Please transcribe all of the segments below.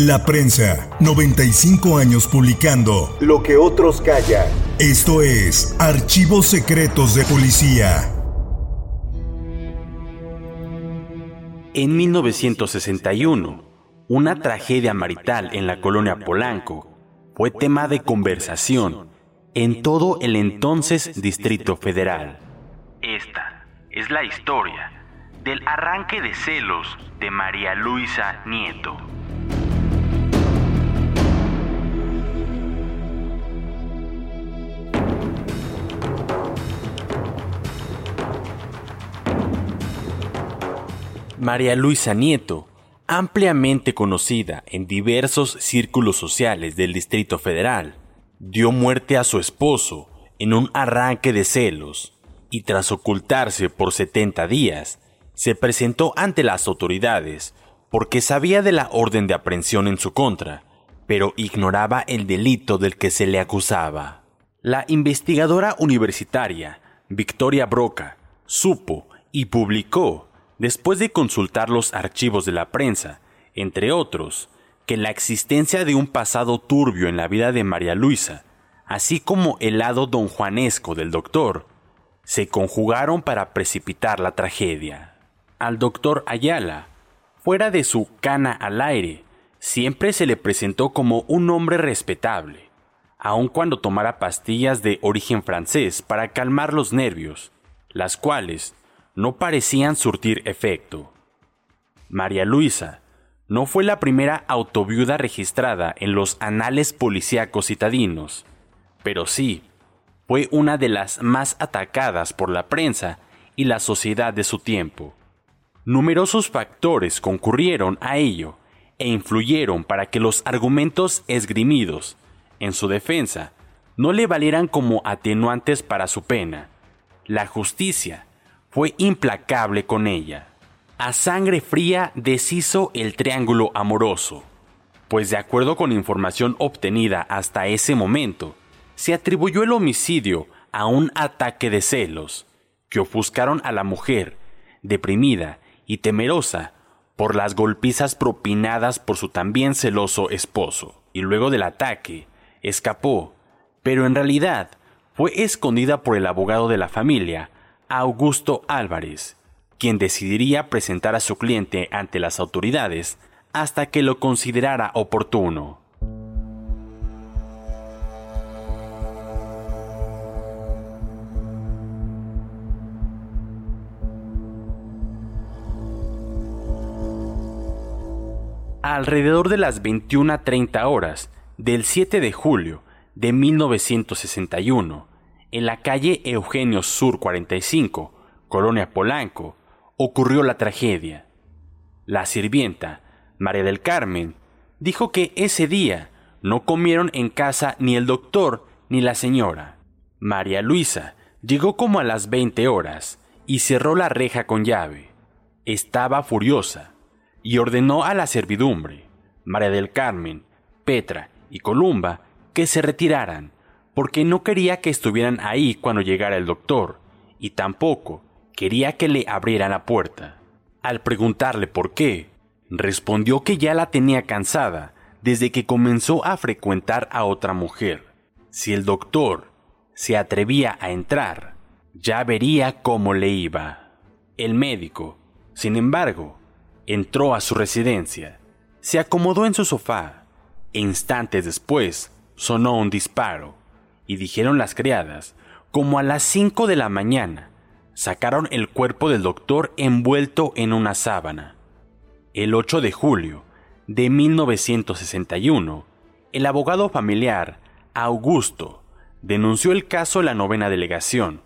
La prensa, 95 años publicando lo que otros callan. Esto es Archivos Secretos de Policía. En 1961, una tragedia marital en la colonia Polanco fue tema de conversación en todo el entonces Distrito Federal. Esta es la historia del arranque de celos de María Luisa Nieto. María Luisa Nieto, ampliamente conocida en diversos círculos sociales del Distrito Federal, dio muerte a su esposo en un arranque de celos y tras ocultarse por 70 días, se presentó ante las autoridades porque sabía de la orden de aprehensión en su contra, pero ignoraba el delito del que se le acusaba. La investigadora universitaria, Victoria Broca, supo y publicó después de consultar los archivos de la prensa, entre otros, que la existencia de un pasado turbio en la vida de María Luisa, así como el lado don Juanesco del doctor, se conjugaron para precipitar la tragedia. Al doctor Ayala, fuera de su cana al aire, siempre se le presentó como un hombre respetable, aun cuando tomara pastillas de origen francés para calmar los nervios, las cuales no parecían surtir efecto. María Luisa no fue la primera autoviuda registrada en los anales policíacos citadinos, pero sí fue una de las más atacadas por la prensa y la sociedad de su tiempo. Numerosos factores concurrieron a ello e influyeron para que los argumentos esgrimidos en su defensa no le valieran como atenuantes para su pena. La justicia fue implacable con ella. A sangre fría deshizo el triángulo amoroso, pues de acuerdo con información obtenida hasta ese momento, se atribuyó el homicidio a un ataque de celos que ofuscaron a la mujer, deprimida y temerosa por las golpizas propinadas por su también celoso esposo, y luego del ataque escapó, pero en realidad fue escondida por el abogado de la familia Augusto Álvarez, quien decidiría presentar a su cliente ante las autoridades hasta que lo considerara oportuno. Alrededor de las 21.30 horas del 7 de julio de 1961, en la calle Eugenio Sur 45, Colonia Polanco, ocurrió la tragedia. La sirvienta, María del Carmen, dijo que ese día no comieron en casa ni el doctor ni la señora. María Luisa llegó como a las 20 horas y cerró la reja con llave. Estaba furiosa y ordenó a la servidumbre, María del Carmen, Petra y Columba, que se retiraran porque no quería que estuvieran ahí cuando llegara el doctor, y tampoco quería que le abrieran la puerta. Al preguntarle por qué, respondió que ya la tenía cansada desde que comenzó a frecuentar a otra mujer. Si el doctor se atrevía a entrar, ya vería cómo le iba. El médico, sin embargo, entró a su residencia, se acomodó en su sofá e instantes después sonó un disparo y dijeron las criadas, como a las 5 de la mañana, sacaron el cuerpo del doctor envuelto en una sábana. El 8 de julio de 1961, el abogado familiar, Augusto, denunció el caso a la novena delegación.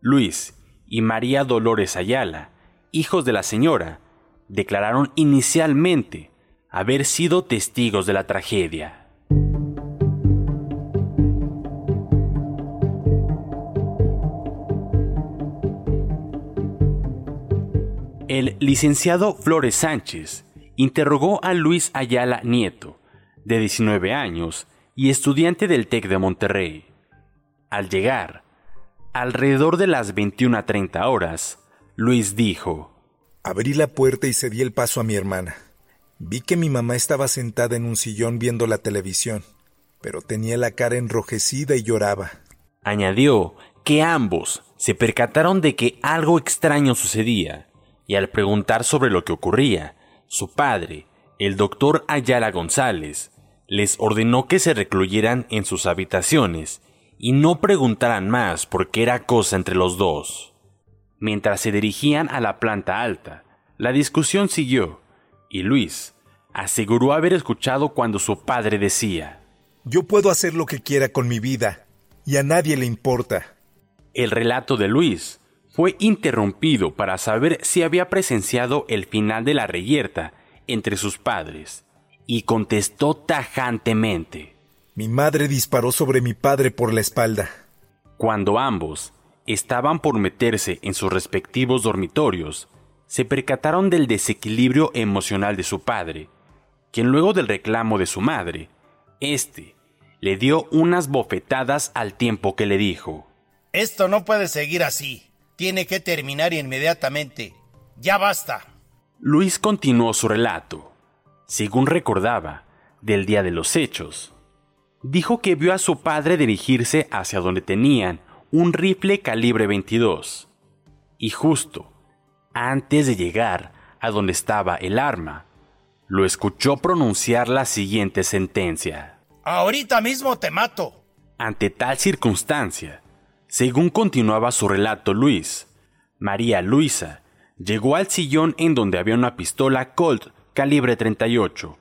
Luis y María Dolores Ayala, hijos de la señora, declararon inicialmente haber sido testigos de la tragedia. Licenciado Flores Sánchez interrogó a Luis Ayala Nieto, de 19 años y estudiante del TEC de Monterrey. Al llegar, alrededor de las 21 a 30 horas, Luis dijo, Abrí la puerta y cedí el paso a mi hermana. Vi que mi mamá estaba sentada en un sillón viendo la televisión, pero tenía la cara enrojecida y lloraba. Añadió que ambos se percataron de que algo extraño sucedía, y al preguntar sobre lo que ocurría, su padre, el doctor Ayala González, les ordenó que se recluyeran en sus habitaciones y no preguntaran más porque era cosa entre los dos. Mientras se dirigían a la planta alta, la discusión siguió y Luis aseguró haber escuchado cuando su padre decía, Yo puedo hacer lo que quiera con mi vida, y a nadie le importa. El relato de Luis fue interrumpido para saber si había presenciado el final de la reyerta entre sus padres, y contestó tajantemente. Mi madre disparó sobre mi padre por la espalda. Cuando ambos estaban por meterse en sus respectivos dormitorios, se percataron del desequilibrio emocional de su padre, quien luego del reclamo de su madre, éste le dio unas bofetadas al tiempo que le dijo Esto no puede seguir así. Tiene que terminar inmediatamente. Ya basta. Luis continuó su relato. Según recordaba, del día de los hechos, dijo que vio a su padre dirigirse hacia donde tenían un rifle calibre 22. Y justo antes de llegar a donde estaba el arma, lo escuchó pronunciar la siguiente sentencia. Ahorita mismo te mato. Ante tal circunstancia, según continuaba su relato Luis, María Luisa llegó al sillón en donde había una pistola Colt calibre 38,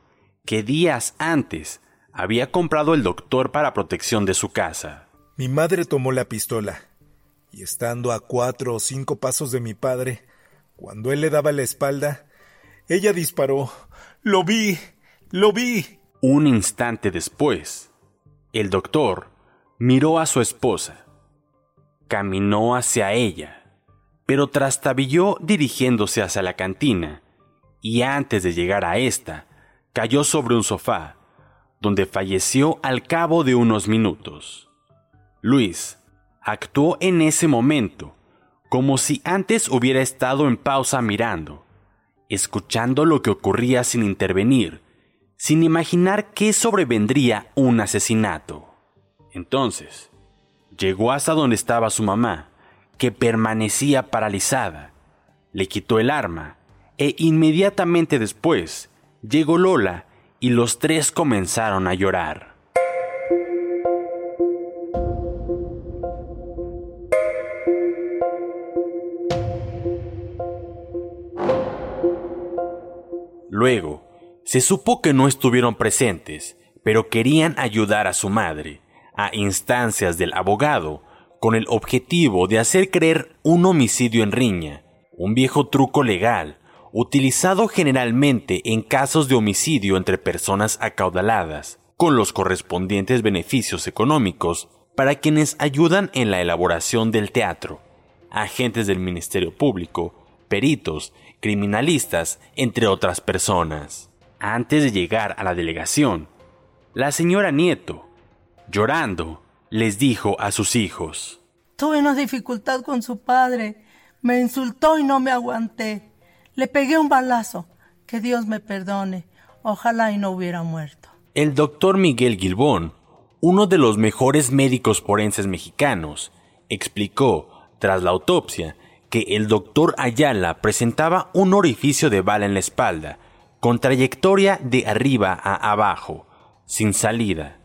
que días antes había comprado el doctor para protección de su casa. Mi madre tomó la pistola, y estando a cuatro o cinco pasos de mi padre, cuando él le daba la espalda, ella disparó. Lo vi, lo vi. Un instante después, el doctor miró a su esposa. Caminó hacia ella, pero trastabilló dirigiéndose hacia la cantina, y antes de llegar a esta, cayó sobre un sofá, donde falleció al cabo de unos minutos. Luis actuó en ese momento como si antes hubiera estado en pausa mirando, escuchando lo que ocurría sin intervenir, sin imaginar que sobrevendría un asesinato. Entonces, llegó hasta donde estaba su mamá, que permanecía paralizada, le quitó el arma, e inmediatamente después llegó Lola y los tres comenzaron a llorar. Luego, se supo que no estuvieron presentes, pero querían ayudar a su madre, a instancias del abogado, con el objetivo de hacer creer un homicidio en riña, un viejo truco legal, utilizado generalmente en casos de homicidio entre personas acaudaladas, con los correspondientes beneficios económicos para quienes ayudan en la elaboración del teatro, agentes del Ministerio Público, peritos criminalistas, entre otras personas. Antes de llegar a la delegación, la señora Nieto, llorando, les dijo a sus hijos, Tuve una dificultad con su padre, me insultó y no me aguanté. Le pegué un balazo, que Dios me perdone, ojalá y no hubiera muerto. El doctor Miguel Gilbón, uno de los mejores médicos forenses mexicanos, explicó, tras la autopsia, que el doctor Ayala presentaba un orificio de bala en la espalda, con trayectoria de arriba a abajo, sin salida.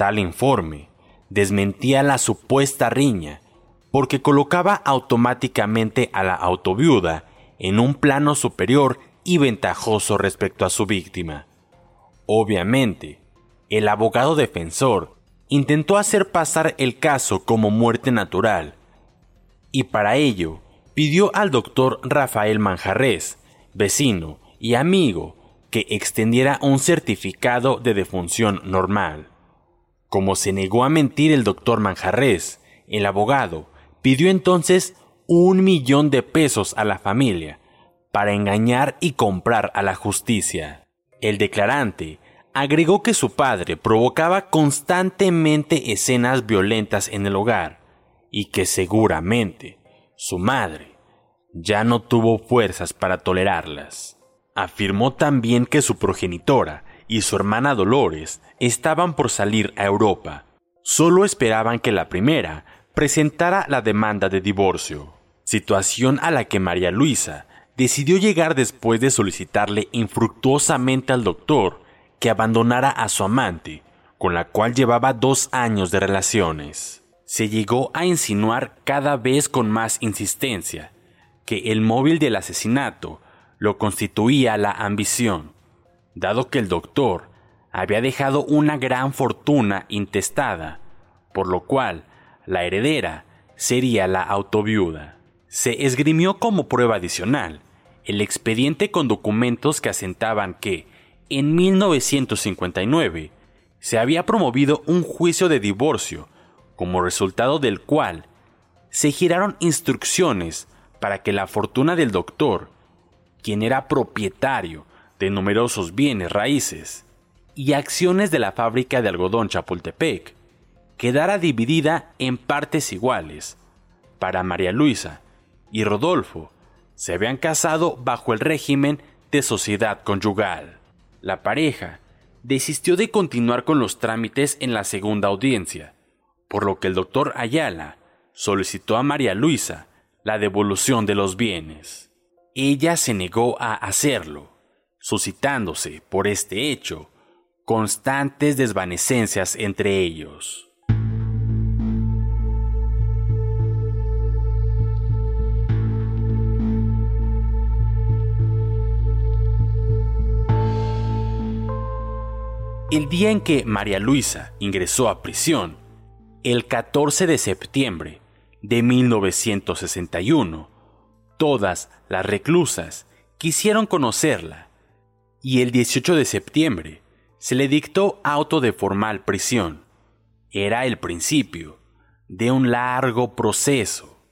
Tal informe desmentía la supuesta riña, porque colocaba automáticamente a la autoviuda en un plano superior y ventajoso respecto a su víctima. Obviamente, el abogado defensor intentó hacer pasar el caso como muerte natural, y para ello pidió al doctor Rafael Manjarres, vecino y amigo, que extendiera un certificado de defunción normal. Como se negó a mentir el doctor Manjarres, el abogado pidió entonces un millón de pesos a la familia para engañar y comprar a la justicia. El declarante agregó que su padre provocaba constantemente escenas violentas en el hogar y que seguramente su madre ya no tuvo fuerzas para tolerarlas. Afirmó también que su progenitora y su hermana Dolores estaban por salir a Europa. Solo esperaban que la primera presentara la demanda de divorcio, situación a la que María Luisa decidió llegar después de solicitarle infructuosamente al doctor que abandonara a su amante, con la cual llevaba dos años de relaciones se llegó a insinuar cada vez con más insistencia que el móvil del asesinato lo constituía la ambición, dado que el doctor había dejado una gran fortuna intestada, por lo cual la heredera sería la autoviuda. Se esgrimió como prueba adicional el expediente con documentos que asentaban que, en 1959, se había promovido un juicio de divorcio como resultado del cual se giraron instrucciones para que la fortuna del doctor, quien era propietario de numerosos bienes raíces y acciones de la fábrica de algodón Chapultepec, quedara dividida en partes iguales. Para María Luisa y Rodolfo se habían casado bajo el régimen de sociedad conyugal. La pareja desistió de continuar con los trámites en la segunda audiencia, por lo que el doctor Ayala solicitó a María Luisa la devolución de los bienes. Ella se negó a hacerlo, suscitándose por este hecho constantes desvanecencias entre ellos. El día en que María Luisa ingresó a prisión, el 14 de septiembre de 1961, todas las reclusas quisieron conocerla y el 18 de septiembre se le dictó auto de formal prisión. Era el principio de un largo proceso,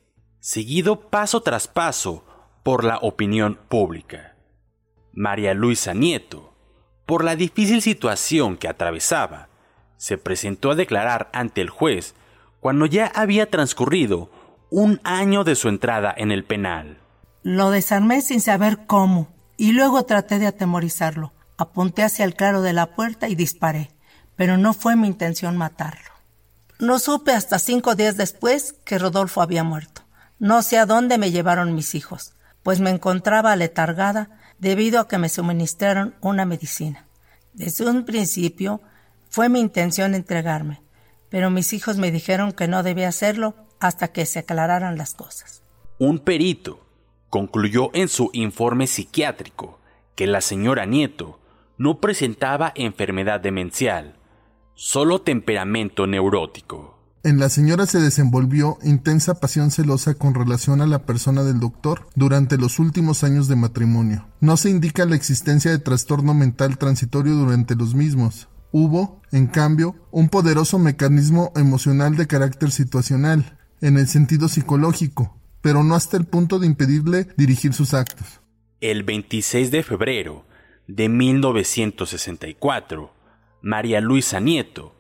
seguido paso tras paso por la opinión pública. María Luisa Nieto, por la difícil situación que atravesaba, se presentó a declarar ante el juez cuando ya había transcurrido un año de su entrada en el penal. Lo desarmé sin saber cómo y luego traté de atemorizarlo. Apunté hacia el claro de la puerta y disparé, pero no fue mi intención matarlo. No supe hasta cinco días después que Rodolfo había muerto. No sé a dónde me llevaron mis hijos, pues me encontraba letargada debido a que me suministraron una medicina. Desde un principio fue mi intención entregarme, pero mis hijos me dijeron que no debía hacerlo hasta que se aclararan las cosas. Un perito concluyó en su informe psiquiátrico que la señora Nieto no presentaba enfermedad demencial, solo temperamento neurótico. En la señora se desenvolvió intensa pasión celosa con relación a la persona del doctor durante los últimos años de matrimonio. No se indica la existencia de trastorno mental transitorio durante los mismos. Hubo, en cambio, un poderoso mecanismo emocional de carácter situacional, en el sentido psicológico, pero no hasta el punto de impedirle dirigir sus actos. El 26 de febrero de 1964, María Luisa Nieto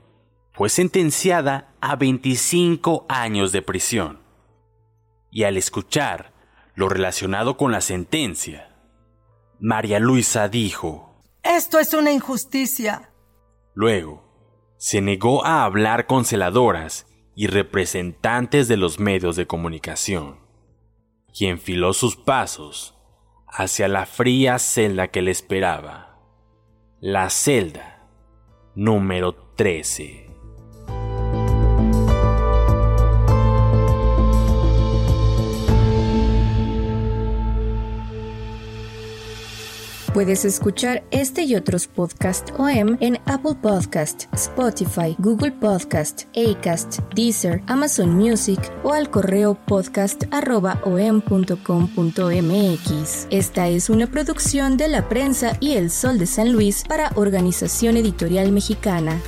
fue sentenciada a 25 años de prisión. Y al escuchar lo relacionado con la sentencia, María Luisa dijo, Esto es una injusticia. Luego, se negó a hablar con celadoras y representantes de los medios de comunicación, y enfiló sus pasos hacia la fría celda que le esperaba, la celda número 13. Puedes escuchar este y otros podcasts OM en Apple Podcast, Spotify, Google Podcast, Acast, Deezer, Amazon Music o al correo podcast@om.com.mx. Esta es una producción de la prensa y El Sol de San Luis para Organización Editorial Mexicana.